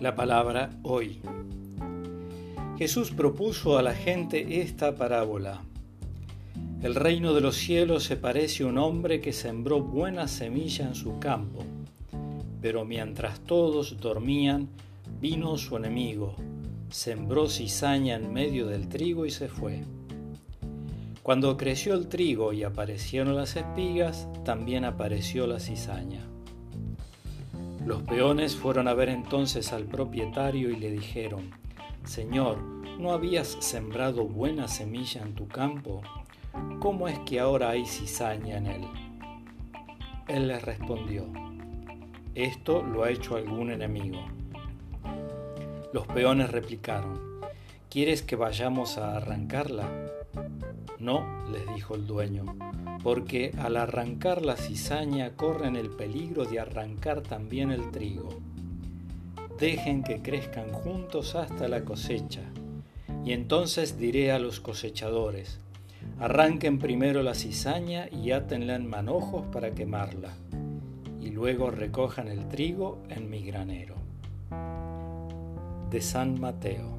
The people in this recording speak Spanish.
La palabra hoy. Jesús propuso a la gente esta parábola. El reino de los cielos se parece a un hombre que sembró buena semilla en su campo, pero mientras todos dormían, vino su enemigo, sembró cizaña en medio del trigo y se fue. Cuando creció el trigo y aparecieron las espigas, también apareció la cizaña. Los peones fueron a ver entonces al propietario y le dijeron, Señor, ¿no habías sembrado buena semilla en tu campo? ¿Cómo es que ahora hay cizaña en él? Él les respondió, Esto lo ha hecho algún enemigo. Los peones replicaron, ¿Quieres que vayamos a arrancarla? No, les dijo el dueño, porque al arrancar la cizaña corren el peligro de arrancar también el trigo. Dejen que crezcan juntos hasta la cosecha, y entonces diré a los cosechadores, arranquen primero la cizaña y átenla en manojos para quemarla, y luego recojan el trigo en mi granero. De San Mateo.